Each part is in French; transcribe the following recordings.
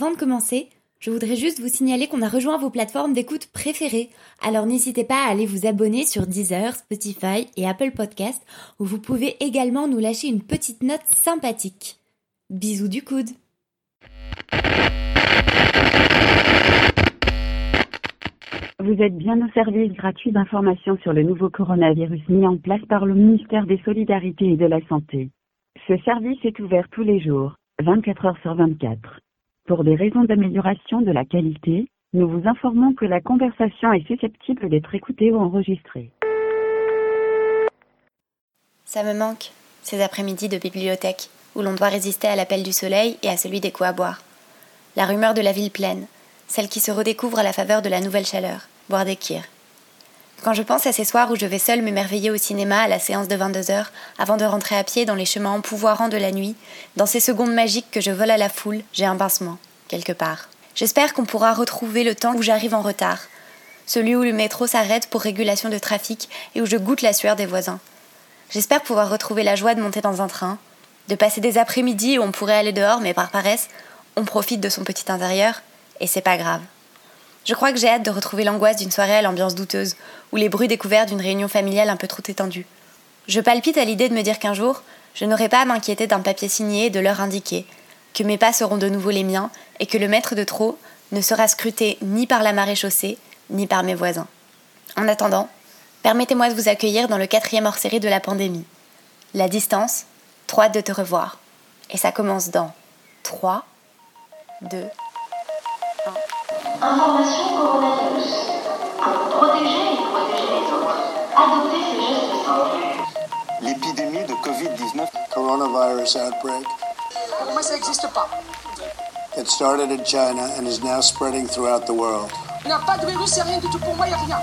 Avant de commencer, je voudrais juste vous signaler qu'on a rejoint vos plateformes d'écoute préférées. Alors n'hésitez pas à aller vous abonner sur Deezer, Spotify et Apple Podcast, où vous pouvez également nous lâcher une petite note sympathique. Bisous du coude. Vous êtes bien au service gratuit d'information sur le nouveau coronavirus mis en place par le ministère des Solidarités et de la Santé. Ce service est ouvert tous les jours, 24 heures sur 24. Pour des raisons d'amélioration de la qualité, nous vous informons que la conversation est susceptible d'être écoutée ou enregistrée. Ça me manque, ces après-midi de bibliothèque, où l'on doit résister à l'appel du soleil et à celui des coups à boire. La rumeur de la ville pleine, celle qui se redécouvre à la faveur de la nouvelle chaleur, boire des kirs. Quand je pense à ces soirs où je vais seule m'émerveiller au cinéma à la séance de 22 heures, avant de rentrer à pied dans les chemins empouvoirants de la nuit, dans ces secondes magiques que je vole à la foule, j'ai un pincement, quelque part. J'espère qu'on pourra retrouver le temps où j'arrive en retard, celui où le métro s'arrête pour régulation de trafic et où je goûte la sueur des voisins. J'espère pouvoir retrouver la joie de monter dans un train, de passer des après-midi où on pourrait aller dehors, mais par paresse, on profite de son petit intérieur, et c'est pas grave. Je crois que j'ai hâte de retrouver l'angoisse d'une soirée à l'ambiance douteuse, ou les bruits découverts d'une réunion familiale un peu trop étendue. Je palpite à l'idée de me dire qu'un jour, je n'aurai pas à m'inquiéter d'un papier signé et de l'heure indiquée, que mes pas seront de nouveau les miens, et que le maître de trop ne sera scruté ni par la marée chaussée, ni par mes voisins. En attendant, permettez-moi de vous accueillir dans le quatrième hors-série de la pandémie. La distance, trop de te revoir. Et ça commence dans 3, 2, Information coronavirus. Pour protéger et protéger les autres, adoptez ces gestes simples. L'épidémie de Covid-19 coronavirus outbreak. Moi, ça n'existe pas. It started in China and is now spreading throughout the world. Il n'y a pas de virus, c'est rien du tout pour moi, il n'y a rien.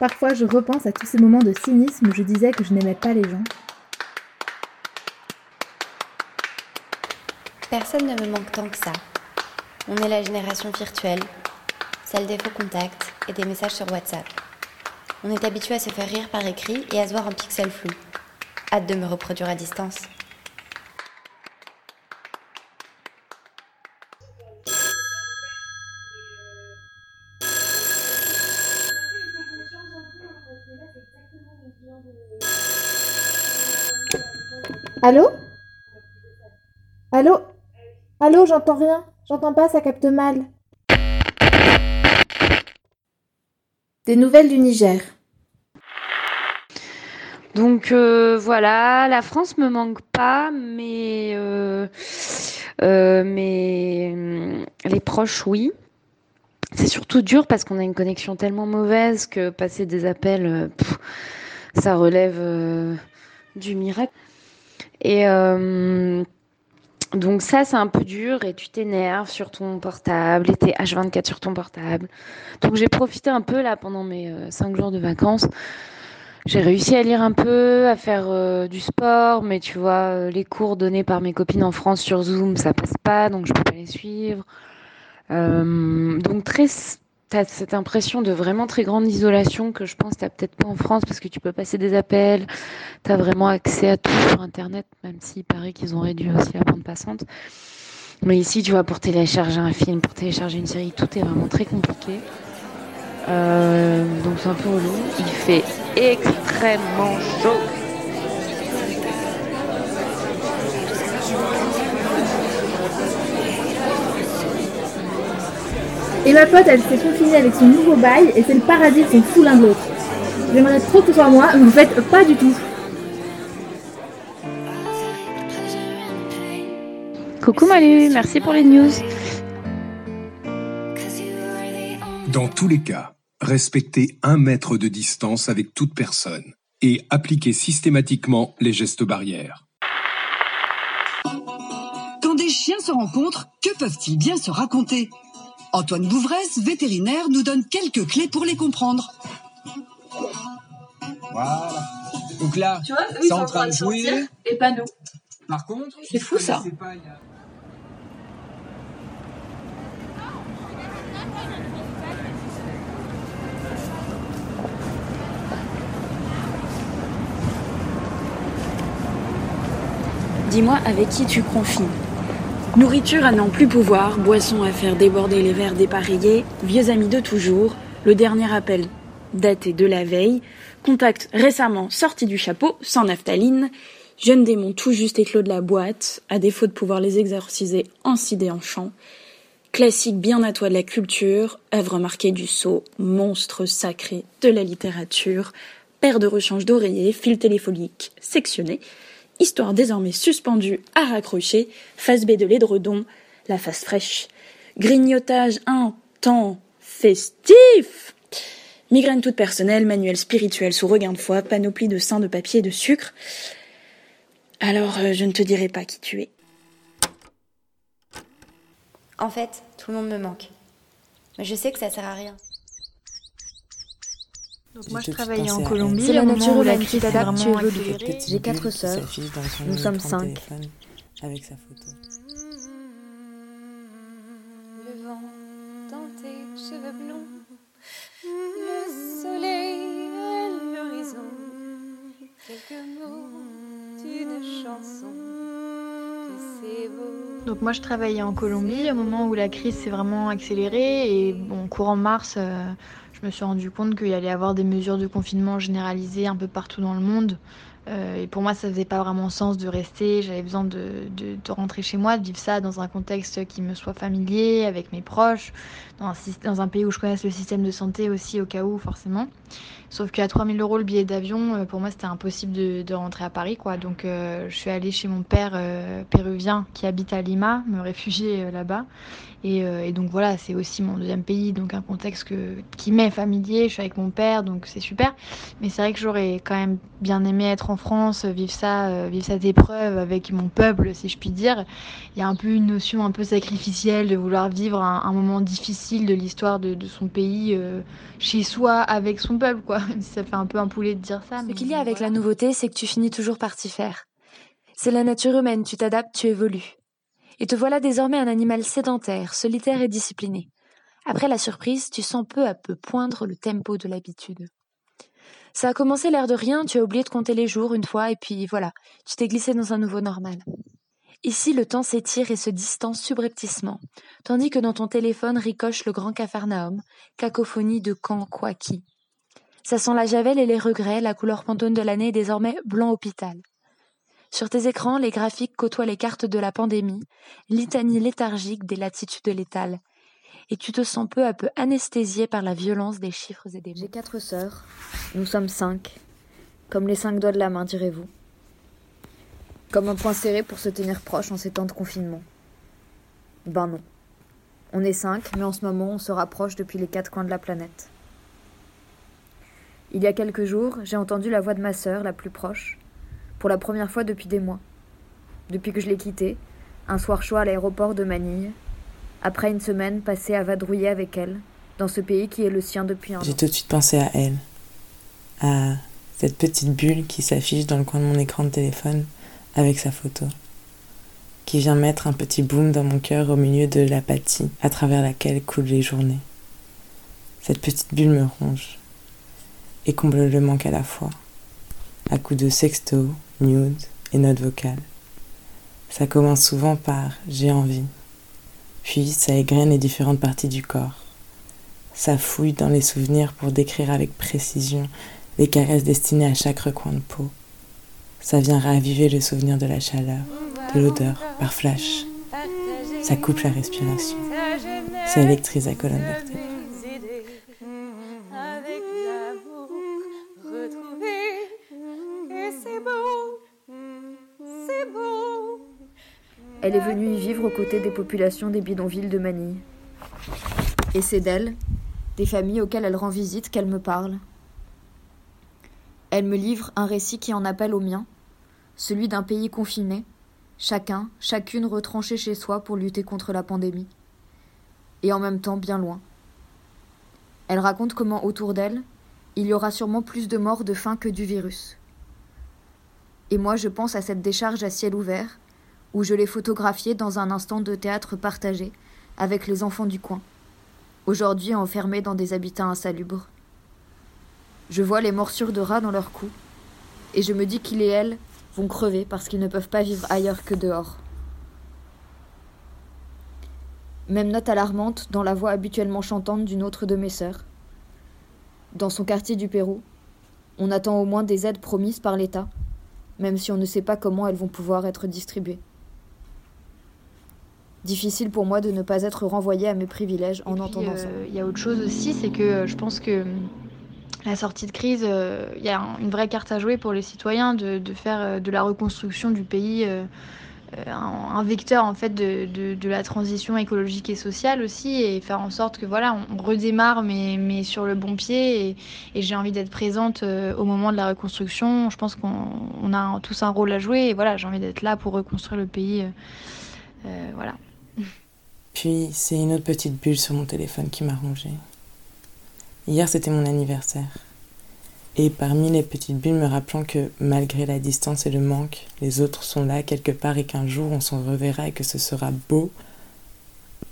Parfois, je repense à tous ces moments de cynisme où je disais que je n'aimais pas les gens. Personne ne me manque tant que ça. On est la génération virtuelle, celle des faux contacts et des messages sur WhatsApp. On est habitué à se faire rire par écrit et à se voir en pixels flous. Hâte de me reproduire à distance. Allô? Allô? Allô, j'entends rien. J'entends pas, ça capte mal. Des nouvelles du Niger. Donc euh, voilà, la France me manque pas, mais euh, euh, mais les proches oui. C'est surtout dur parce qu'on a une connexion tellement mauvaise que passer des appels, ça relève du miracle. Et euh, donc ça, c'est un peu dur et tu t'énerves sur ton portable et t'es H24 sur ton portable. Donc j'ai profité un peu là pendant mes euh, cinq jours de vacances. J'ai réussi à lire un peu, à faire euh, du sport, mais tu vois, les cours donnés par mes copines en France sur Zoom, ça passe pas, donc je peux pas les suivre. Donc très, t'as cette impression de vraiment très grande isolation que je pense t'as peut-être pas en France parce que tu peux passer des appels, t'as vraiment accès à tout sur Internet, même s'il paraît qu'ils ont réduit aussi la bande passante. Mais ici, tu vois, pour télécharger un film, pour télécharger une série, tout est vraiment très compliqué. Euh, donc c'est un peu relou. Il fait extrêmement chaud. Et ma pote, elle s'est confinée avec son nouveau bail et c'est le paradis, ils sont fous l'un de l'autre. J'aimerais trop que ce soit moi, mais en fait, pas du tout. Coucou Malu, merci pour les news. Dans tous les cas, respectez un mètre de distance avec toute personne et appliquez systématiquement les gestes barrières. Quand des chiens se se rencontrent, que peuvent-ils bien se raconter? Antoine Bouvresse, vétérinaire, nous donne quelques clés pour les comprendre. Voilà. Donc là, Tu vois, eux, c'est ils sont en train de jouer. sortir, et pas nous. Par contre, C'est fou, ça. pas, a- Dis-moi avec qui tu confines. Nourriture à n'en plus pouvoir, boisson à faire déborder les verres dépareillés, vieux amis de toujours, le dernier appel daté de la veille, contact récemment sorti du chapeau, sans naphtaline, jeunes démons tout juste éclos de la boîte, à défaut de pouvoir les exorciser en cide en chant, classique bien à toi de la culture, œuvre marquée du sceau, monstre sacré de la littérature, paire de rechange d'oreiller, fil téléphonique sectionné, histoire désormais suspendue à raccrocher, face B de l'édredon, la face fraîche, grignotage un temps festif, migraine toute personnelle, manuel spirituel sous regain de foie, panoplie de seins de papier et de sucre. Alors, euh, je ne te dirai pas qui tu es. En fait, tout le monde me manque. Mais je sais que ça sert à rien. Donc moi je travaillais en Colombie, elle. au moment où la crise accéléré. petite J'ai quatre sœurs, nous sommes cinq. Avec sa photo. Le vent dans tes cheveux blonds, le soleil à l'horizon, quelques mots d'une chanson, c'est. Donc moi je travaillais en Colombie au moment où la crise s'est vraiment accélérée et bon courant mars euh, je me suis rendu compte qu'il allait y avoir des mesures de confinement généralisées un peu partout dans le monde. Euh, et pour moi ça faisait pas vraiment sens de rester, j'avais besoin de, de, de rentrer chez moi, de vivre ça dans un contexte qui me soit familier, avec mes proches, dans un, dans un pays où je connaisse le système de santé aussi au cas où forcément. Sauf qu'à 3000 euros le billet d'avion, euh, pour moi c'était impossible de, de rentrer à Paris quoi. Donc euh, je suis allée chez mon père péruvien qui habite à Lima, me réfugier là-bas. Et, et donc voilà, c'est aussi mon deuxième pays, donc un contexte que, qui m'est familier. Je suis avec mon père, donc c'est super. Mais c'est vrai que j'aurais quand même bien aimé être en France, euh, vivre ça, euh, vivre cette épreuve avec mon peuple, si je puis dire. Il y a un peu une notion un peu sacrificielle de vouloir vivre un, un moment difficile de l'histoire de, de son pays euh, chez soi avec son peuple, quoi. Ça fait un peu un poulet de dire ça. Ce qu'il y a avec la nouveauté, c'est que tu finis toujours par t'y faire. C'est la nature humaine, tu t'adaptes, tu évolues. Et te voilà désormais un animal sédentaire, solitaire et discipliné. Après la surprise, tu sens peu à peu poindre le tempo de l'habitude. Ça a commencé l'air de rien, tu as oublié de compter les jours une fois, et puis voilà, tu t'es glissé dans un nouveau normal. Ici, le temps s'étire et se distance subrepticement, tandis que dans ton téléphone ricoche le grand capharnaüm, cacophonie de quoi, qui. Ça sent la javel et les regrets, la couleur pantone de l'année est désormais blanc hôpital. Sur tes écrans, les graphiques côtoient les cartes de la pandémie, litanie léthargique des latitudes létales. Et tu te sens peu à peu anesthésié par la violence des chiffres et des mots. J'ai quatre sœurs, nous sommes cinq. Comme les cinq doigts de la main, direz-vous. Comme un point serré pour se tenir proche en ces temps de confinement. Ben non. On est cinq, mais en ce moment on se rapproche depuis les quatre coins de la planète. Il y a quelques jours, j'ai entendu la voix de ma sœur, la plus proche, pour la première fois depuis des mois. Depuis que je l'ai quittée, un soir chaud à l'aéroport de Manille, après une semaine passée à vadrouiller avec elle, dans ce pays qui est le sien depuis un J'ai tout de suite pensé à elle. À cette petite bulle qui s'affiche dans le coin de mon écran de téléphone avec sa photo. Qui vient mettre un petit boom dans mon cœur au milieu de l'apathie à travers laquelle coulent les journées. Cette petite bulle me ronge et comble le manque à la fois. À coups de sexto, nude et notes vocales. Ça commence souvent par j'ai envie. Puis ça égrène les différentes parties du corps. Ça fouille dans les souvenirs pour décrire avec précision les caresses destinées à chaque recoin de peau. Ça vient raviver le souvenir de la chaleur, de l'odeur, par flash. Ça coupe la respiration. Ça électrise la colonne vertébrale. Avec l'amour retrouvé, et c'est beau, c'est beau. Elle est venue y vivre aux côtés des populations des bidonvilles de Manille. Et c'est d'elle, des familles auxquelles elle rend visite, qu'elle me parle. Elle me livre un récit qui en appelle au mien, celui d'un pays confiné, chacun, chacune retranché chez soi pour lutter contre la pandémie. Et en même temps bien loin. Elle raconte comment autour d'elle, il y aura sûrement plus de morts de faim que du virus. Et moi je pense à cette décharge à ciel ouvert, où je l'ai photographiée dans un instant de théâtre partagé avec les enfants du coin, aujourd'hui enfermés dans des habitats insalubres. Je vois les morsures de rats dans leurs cou, et je me dis qu'il et elle vont crever parce qu'ils ne peuvent pas vivre ailleurs que dehors. Même note alarmante dans la voix habituellement chantante d'une autre de mes sœurs. Dans son quartier du Pérou, on attend au moins des aides promises par l'État, même si on ne sait pas comment elles vont pouvoir être distribuées. Difficile pour moi de ne pas être renvoyée à mes privilèges en entendant ça. Il y a autre chose aussi, c'est que euh, je pense que hum, la sortie de crise, euh, il y a un- une vraie carte à jouer pour les citoyens de, de faire euh, de la reconstruction du pays euh, euh, un, un vecteur en fait de, de- de la transition écologique et sociale aussi et faire en sorte que voilà on, redémarre mais, mais sur le bon pied et, et j'ai envie d'être présente euh, au moment de la reconstruction. Je pense qu'on on a tous un rôle à jouer et voilà j'ai envie d'être là pour reconstruire le pays. euh, euh, voilà. Puis, c'est une autre petite bulle sur mon téléphone qui m'a rongée. Hier, c'était mon anniversaire. Et parmi les petites bulles me rappelant que, malgré la distance et le manque, les autres sont là quelque part et qu'un jour on s'en reverra et que ce sera beau,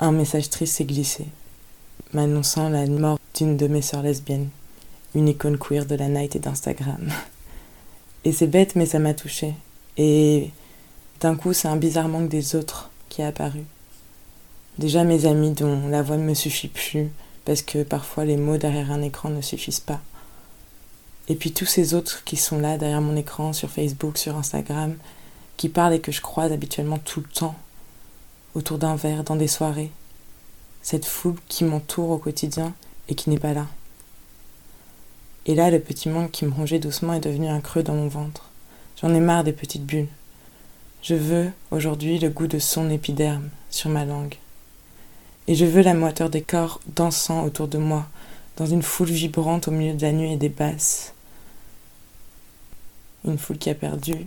un message triste s'est glissé, m'annonçant la mort d'une de mes sœurs lesbiennes, une icône queer de la night et d'Instagram. Et c'est bête, mais ça m'a touchée. Et d'un coup, c'est un bizarre manque des autres qui est apparu. Déjà mes amis dont la voix ne me suffit plus, parce que parfois les mots derrière un écran ne suffisent pas. Et puis tous ces autres qui sont là derrière mon écran, sur Facebook, sur Instagram, qui parlent et que je croise habituellement tout le temps, autour d'un verre, dans des soirées. Cette foule qui m'entoure au quotidien et qui n'est pas là. Et là, le petit manque qui me rongeait doucement est devenu un creux dans mon ventre. J'en ai marre des petites bulles. Je veux, aujourd'hui, le goût de son épiderme sur ma langue. Et je veux la moiteur des corps dansant autour de moi, dans une foule vibrante au milieu de la nuit et des basses. Une foule qui a perdu,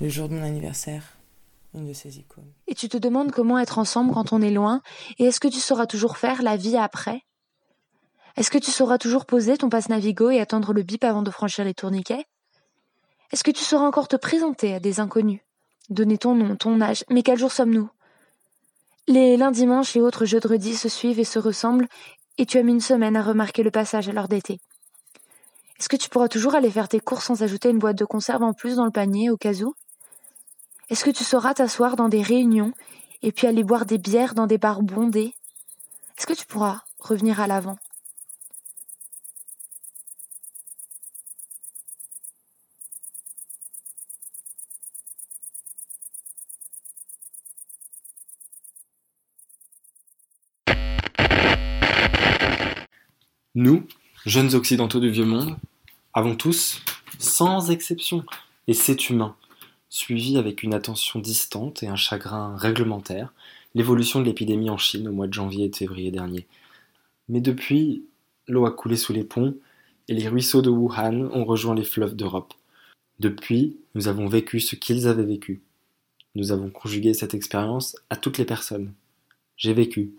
le jour de mon anniversaire, une de ses icônes. Et tu te demandes comment être ensemble quand on est loin, et est-ce que tu sauras toujours faire la vie après? Est-ce que tu sauras toujours poser ton passe Navigo et attendre le bip avant de franchir les tourniquets? Est-ce que tu sauras encore te présenter à des inconnus? Donner ton nom, ton âge, mais quel jour sommes-nous? Les lundis, dimanches et autres jeudredis se suivent et se ressemblent, et tu as mis une semaine à remarquer le passage à l'heure d'été. Est-ce que tu pourras toujours aller faire tes courses sans ajouter une boîte de conserve en plus dans le panier au cas où? Est-ce que tu sauras t'asseoir dans des réunions et puis aller boire des bières dans des bars bondés? Est-ce que tu pourras revenir à l'avant? Nous, jeunes occidentaux du vieux monde, avons tous, sans exception, et c'est humain, suivi avec une attention distante et un chagrin réglementaire l'évolution de l'épidémie en Chine au mois de janvier et de février dernier. Mais depuis, l'eau a coulé sous les ponts et les ruisseaux de Wuhan ont rejoint les fleuves d'Europe. Depuis, nous avons vécu ce qu'ils avaient vécu. Nous avons conjugué cette expérience à toutes les personnes. J'ai vécu.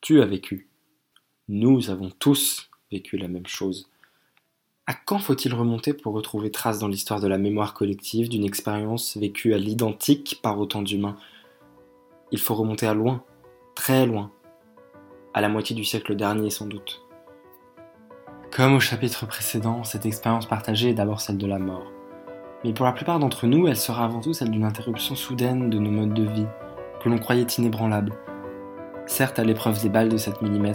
Tu as vécu. Nous avons tous vécu la même chose. À quand faut-il remonter pour retrouver trace dans l'histoire de la mémoire collective d'une expérience vécue à l'identique par autant d'humains? Il faut remonter à loin, très loin, à la moitié du siècle dernier sans doute. Comme au chapitre précédent, cette expérience partagée est d'abord celle de la mort. Mais pour la plupart d'entre nous, elle sera avant tout celle d'une interruption soudaine de nos modes de vie, que l'on croyait inébranlables. Certes à l'épreuve des balles de 7 mm,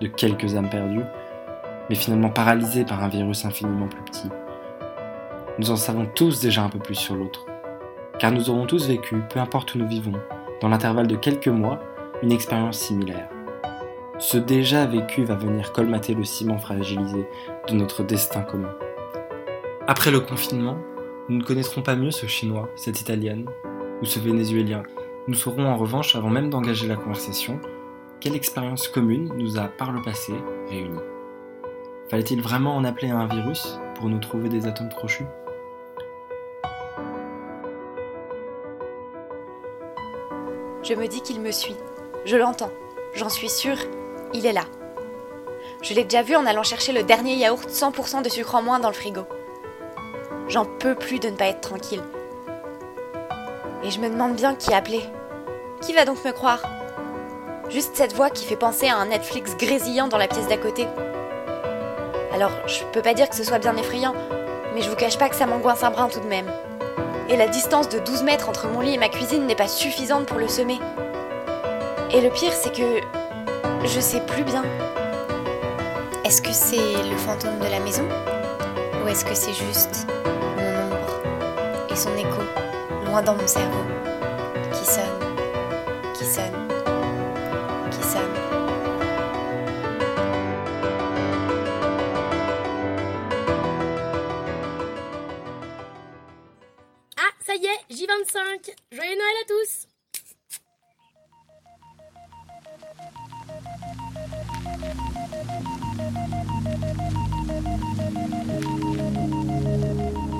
de quelques âmes perdues, mais finalement paralysées par un virus infiniment plus petit. Nous en savons tous déjà un peu plus sur l'autre, car nous aurons tous vécu, peu importe où nous vivons, dans l'intervalle de quelques mois, une expérience similaire. Ce déjà vécu va venir colmater le ciment fragilisé de notre destin commun. Après le confinement, nous ne connaîtrons pas mieux ce Chinois, cette Italienne ou ce Vénézuélien. Nous saurons en revanche, avant même d'engager la conversation, quelle expérience commune nous a par le passé réunis? Fallait-il vraiment en appeler à un virus pour nous trouver des atomes crochus Je me dis qu'il me suit. Je l'entends. J'en suis sûre, il est là. Je l'ai déjà vu en allant chercher le dernier yaourt 100% de sucre en moins dans le frigo. J'en peux plus de ne pas être tranquille. Et je me demande bien qui appeler. Qui va donc me croire? Juste cette voix qui fait penser à un Netflix grésillant dans la pièce d'à côté. Alors, je peux pas dire que ce soit bien effrayant, mais je vous cache pas que ça m'angoisse un brin tout de même. Et la distance de 12 mètres entre mon lit et ma cuisine n'est pas suffisante pour le semer. Et le pire, c'est que je sais plus bien. Est-ce que c'est le fantôme de la maison? Ou est-ce que c'est juste mon ombre et son écho, loin dans mon cerveau, Thank you.